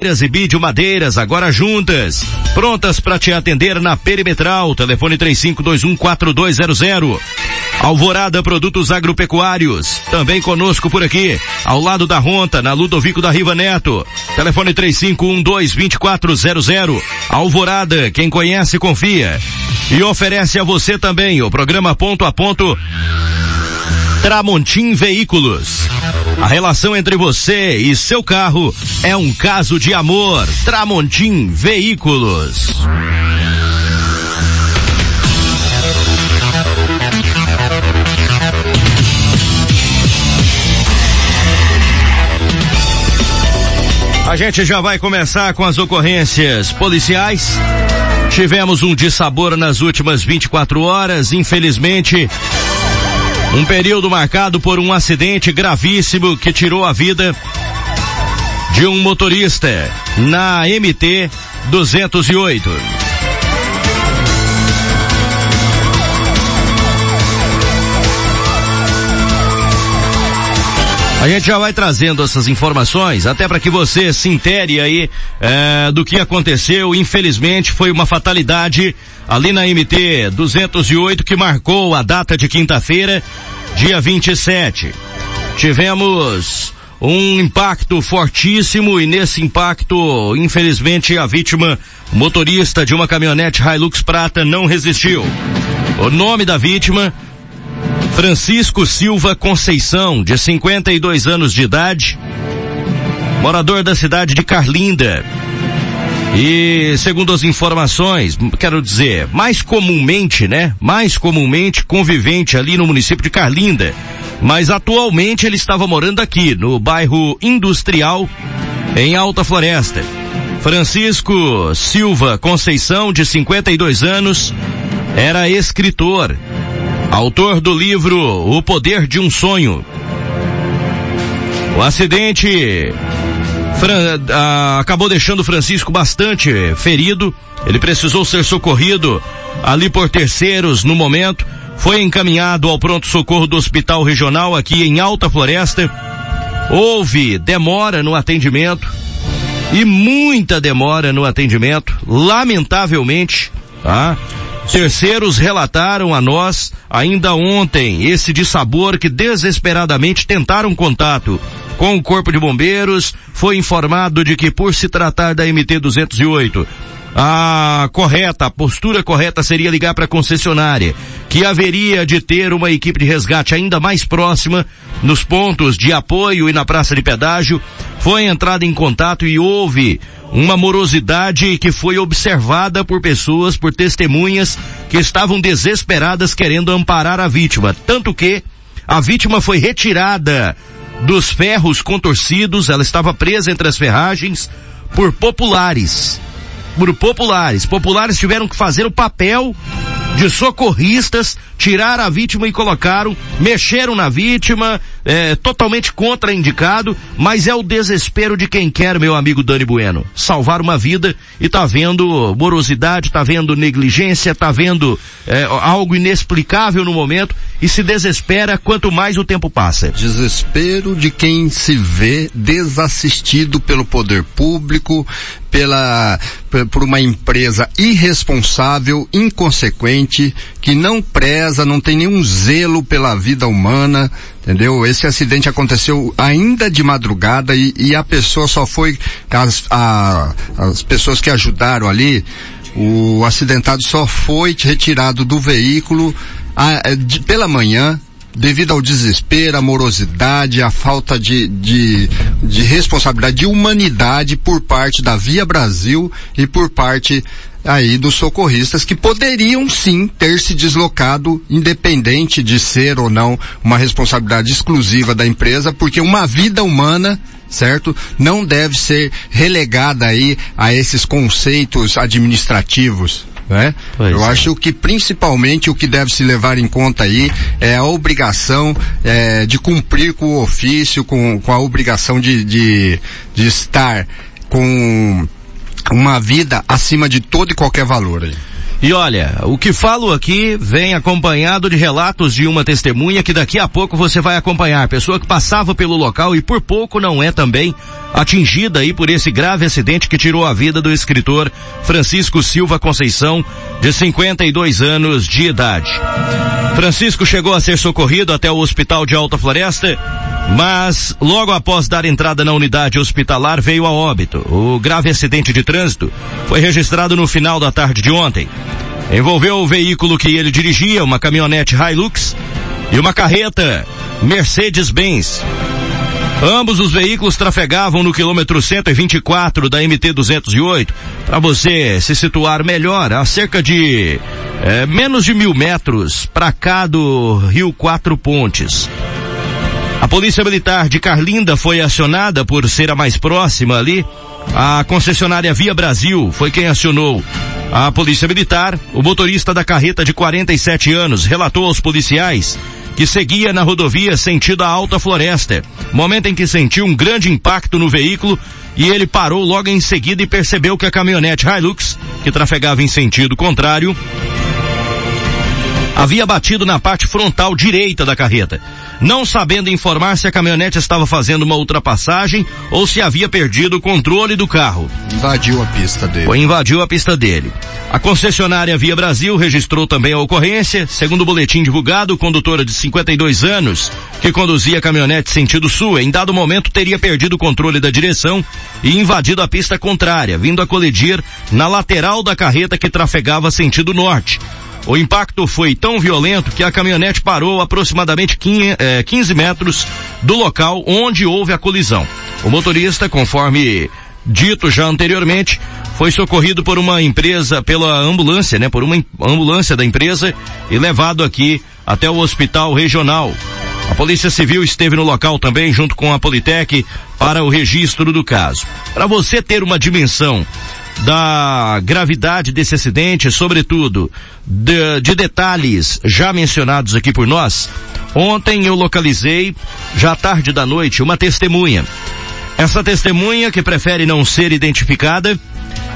Madeiras e Bídio Madeiras, agora juntas. Prontas para te atender na Perimetral. Telefone 35214200. Alvorada Produtos Agropecuários. Também conosco por aqui. Ao lado da Ronta, na Ludovico da Riva Neto. Telefone 35122400. Alvorada, quem conhece confia. E oferece a você também o programa Ponto a Ponto Tramontim Veículos. A relação entre você e seu carro é um caso de amor. Tramontim Veículos. A gente já vai começar com as ocorrências policiais. Tivemos um dissabor nas últimas 24 horas, infelizmente, um período marcado por um acidente gravíssimo que tirou a vida de um motorista na MT 208. A gente já vai trazendo essas informações, até para que você se intere aí é, do que aconteceu. Infelizmente foi uma fatalidade ali na MT 208 que marcou a data de quinta-feira, dia 27. Tivemos um impacto fortíssimo e nesse impacto, infelizmente, a vítima, motorista de uma caminhonete Hilux Prata, não resistiu. O nome da vítima Francisco Silva Conceição, de 52 anos de idade, morador da cidade de Carlinda. E segundo as informações, quero dizer, mais comumente, né? Mais comumente convivente ali no município de Carlinda. Mas atualmente ele estava morando aqui, no bairro Industrial, em Alta Floresta. Francisco Silva Conceição, de 52 anos, era escritor autor do livro O Poder de um Sonho. O acidente Fran, ah, acabou deixando Francisco bastante ferido. Ele precisou ser socorrido ali por terceiros no momento. Foi encaminhado ao pronto-socorro do Hospital Regional aqui em Alta Floresta. Houve demora no atendimento e muita demora no atendimento, lamentavelmente, tá? Terceiros relataram a nós ainda ontem esse dissabor que desesperadamente tentaram contato com o Corpo de Bombeiros. Foi informado de que por se tratar da MT 208, a correta, a postura correta seria ligar para a concessionária, que haveria de ter uma equipe de resgate ainda mais próxima nos pontos de apoio e na praça de pedágio. Foi entrada em contato e houve uma morosidade que foi observada por pessoas, por testemunhas que estavam desesperadas querendo amparar a vítima, tanto que a vítima foi retirada dos ferros contorcidos, ela estava presa entre as ferragens por populares. Por populares. Populares tiveram que fazer o papel de socorristas, tiraram a vítima e colocaram, mexeram na vítima, é, totalmente contraindicado, mas é o desespero de quem quer, meu amigo Dani Bueno, salvar uma vida e tá vendo morosidade, tá vendo negligência, tá vendo é, algo inexplicável no momento e se desespera quanto mais o tempo passa. Desespero de quem se vê desassistido pelo poder público, pela por uma empresa irresponsável, inconsequente, que não preza, não tem nenhum zelo pela vida humana, entendeu? Esse acidente aconteceu ainda de madrugada e, e a pessoa só foi as, a, as pessoas que ajudaram ali, o acidentado só foi retirado do veículo a, de, pela manhã, devido ao desespero, à morosidade, à falta de, de, de responsabilidade, de humanidade por parte da Via Brasil e por parte aí dos socorristas que poderiam sim ter se deslocado independente de ser ou não uma responsabilidade exclusiva da empresa, porque uma vida humana certo? Não deve ser relegada aí a esses conceitos administrativos, né? Eu é. acho que principalmente o que deve se levar em conta aí é a obrigação é, de cumprir com o ofício, com, com a obrigação de, de, de estar com uma vida acima de todo e qualquer valor aí. E olha, o que falo aqui vem acompanhado de relatos de uma testemunha que daqui a pouco você vai acompanhar. Pessoa que passava pelo local e por pouco não é também atingida aí por esse grave acidente que tirou a vida do escritor Francisco Silva Conceição, de 52 anos de idade. Francisco chegou a ser socorrido até o hospital de Alta Floresta, mas logo após dar entrada na unidade hospitalar veio a óbito. O grave acidente de trânsito foi registrado no final da tarde de ontem. Envolveu o veículo que ele dirigia, uma caminhonete Hilux e uma carreta Mercedes-Benz. Ambos os veículos trafegavam no quilômetro 124 da MT 208. Para você se situar melhor, a cerca de é, menos de mil metros para cá do Rio Quatro Pontes. A Polícia Militar de Carlinda foi acionada por ser a mais próxima ali. A concessionária Via Brasil foi quem acionou a Polícia Militar. O motorista da carreta de 47 anos relatou aos policiais que seguia na rodovia sentido a Alta Floresta. Momento em que sentiu um grande impacto no veículo e ele parou logo em seguida e percebeu que a caminhonete Hilux, que trafegava em sentido contrário, havia batido na parte frontal direita da carreta, não sabendo informar se a caminhonete estava fazendo uma ultrapassagem ou se havia perdido o controle do carro. Invadiu a pista dele. Foi invadiu a pista dele. A concessionária Via Brasil registrou também a ocorrência. Segundo o boletim divulgado, o condutor de 52 anos, que conduzia a caminhonete sentido sul, em dado momento teria perdido o controle da direção e invadido a pista contrária, vindo a colidir na lateral da carreta que trafegava sentido norte. O impacto foi tão violento que a caminhonete parou aproximadamente 15 metros do local onde houve a colisão. O motorista, conforme dito já anteriormente, foi socorrido por uma empresa, pela ambulância, né, por uma ambulância da empresa e levado aqui até o hospital regional. A Polícia Civil esteve no local também junto com a Politec para o registro do caso. Para você ter uma dimensão da gravidade desse acidente, sobretudo de, de, detalhes já mencionados aqui por nós, ontem eu localizei, já tarde da noite, uma testemunha. Essa testemunha, que prefere não ser identificada,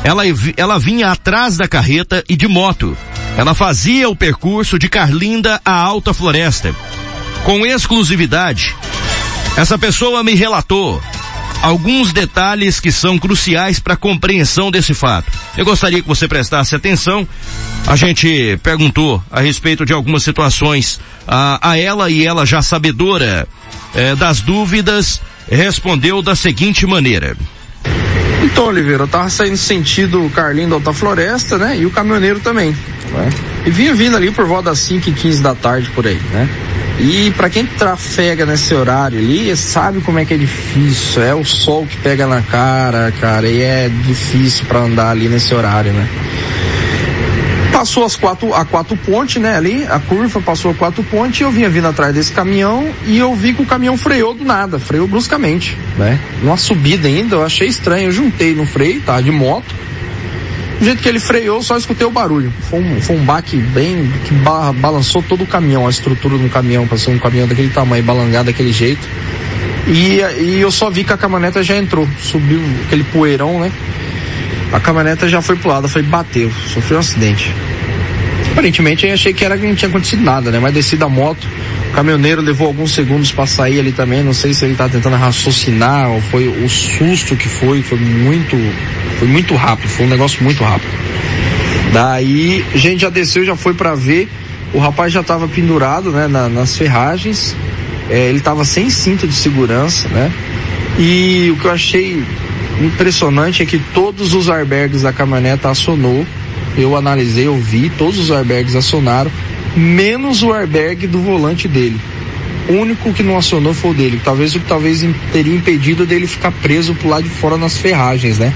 ela, ela vinha atrás da carreta e de moto. Ela fazia o percurso de Carlinda à Alta Floresta. Com exclusividade, essa pessoa me relatou alguns detalhes que são cruciais para a compreensão desse fato. Eu gostaria que você prestasse atenção. A gente perguntou a respeito de algumas situações a, a ela e ela já sabedora eh, das dúvidas respondeu da seguinte maneira. Então, Oliveira, eu tava saindo sentido Carlinho da Alta Floresta, né? E o caminhoneiro também, né? E vinha vindo ali por volta das 5 e 15 da tarde por aí, né? E para quem trafega nesse horário ali, sabe como é que é difícil. É o sol que pega na cara, cara, e é difícil para andar ali nesse horário, né? Passou as quatro, a quatro pontes, né, ali, a curva passou a quatro pontes, eu vinha vindo atrás desse caminhão e eu vi que o caminhão freou do nada, freou bruscamente, né? Numa subida ainda, eu achei estranho, eu juntei no freio, tá, de moto, do jeito que ele freou, só escutei o barulho. Foi um, foi um baque bem que ba balançou todo o caminhão, a estrutura do caminhão, para ser um caminhão daquele tamanho, balangado daquele jeito. E, e eu só vi que a caminhoneta já entrou, subiu aquele poeirão, né? A caminhoneta já foi pro lado, foi bateu, sofreu um acidente. Aparentemente eu achei que era que não tinha acontecido nada, né? Mas desci da moto, o caminhoneiro levou alguns segundos para sair ali também, não sei se ele tá tentando raciocinar ou foi o susto que foi, foi muito foi muito rápido, foi um negócio muito rápido. Daí, a gente já desceu, já foi para ver. O rapaz já estava pendurado, né, na, nas ferragens. É, ele estava sem cinto de segurança, né? E o que eu achei impressionante é que todos os airbags da caminhoneta acionou. Eu analisei, eu vi, todos os airbags acionaram, menos o airbag do volante dele. O único que não acionou foi o dele. Talvez o que talvez teria impedido dele ficar preso pro lado de fora nas ferragens, né?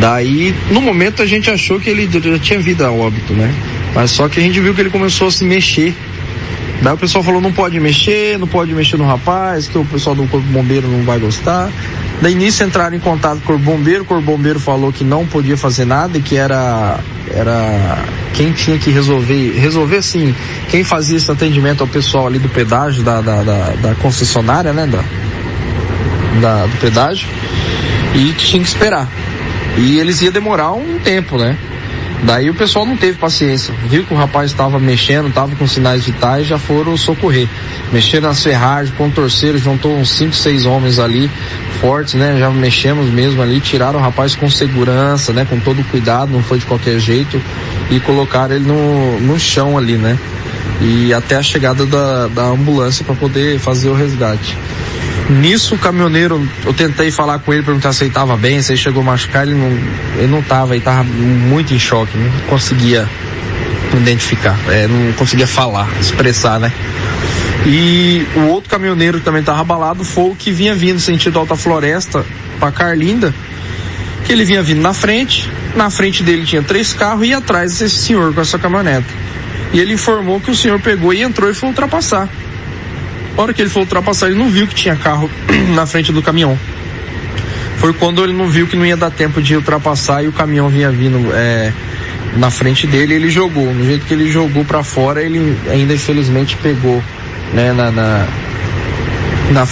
Daí, no momento a gente achou que ele já tinha vida a óbito, né? Mas só que a gente viu que ele começou a se mexer. Daí o pessoal falou, não pode mexer, não pode mexer no rapaz, que o pessoal do corpo bombeiro não vai gostar. Daí nisso entraram em contato com o bombeiro, o bombeiro falou que não podia fazer nada e que era, era quem tinha que resolver, resolver assim, quem fazia esse atendimento ao pessoal ali do pedágio, da, da, da, da concessionária, né, da, da, do pedágio, e que tinha que esperar. E eles iam demorar um tempo, né? Daí o pessoal não teve paciência, viu que o rapaz estava mexendo, estava com sinais vitais, já foram socorrer. Mexeram nas ferragens, contorceram, juntou uns 5, 6 homens ali, fortes, né? Já mexemos mesmo ali, tiraram o rapaz com segurança, né? Com todo cuidado, não foi de qualquer jeito, e colocaram ele no, no chão ali, né? E até a chegada da, da ambulância para poder fazer o resgate. Nisso o caminhoneiro, eu tentei falar com ele, perguntar se ele estava bem, se ele chegou a machucar, ele não, ele não tava, ele estava muito em choque, não conseguia identificar, é, não conseguia falar, expressar, né? E o outro caminhoneiro que também estava abalado foi o que vinha vindo sentido Alta Floresta para Carlinda, que ele vinha vindo na frente, na frente dele tinha três carros e atrás esse senhor com essa caminhoneta. E ele informou que o senhor pegou e entrou e foi ultrapassar. A hora que ele foi ultrapassar, ele não viu que tinha carro na frente do caminhão. Foi quando ele não viu que não ia dar tempo de ultrapassar e o caminhão vinha vindo é, na frente dele, ele jogou. No jeito que ele jogou para fora, ele ainda infelizmente pegou né, na, na, na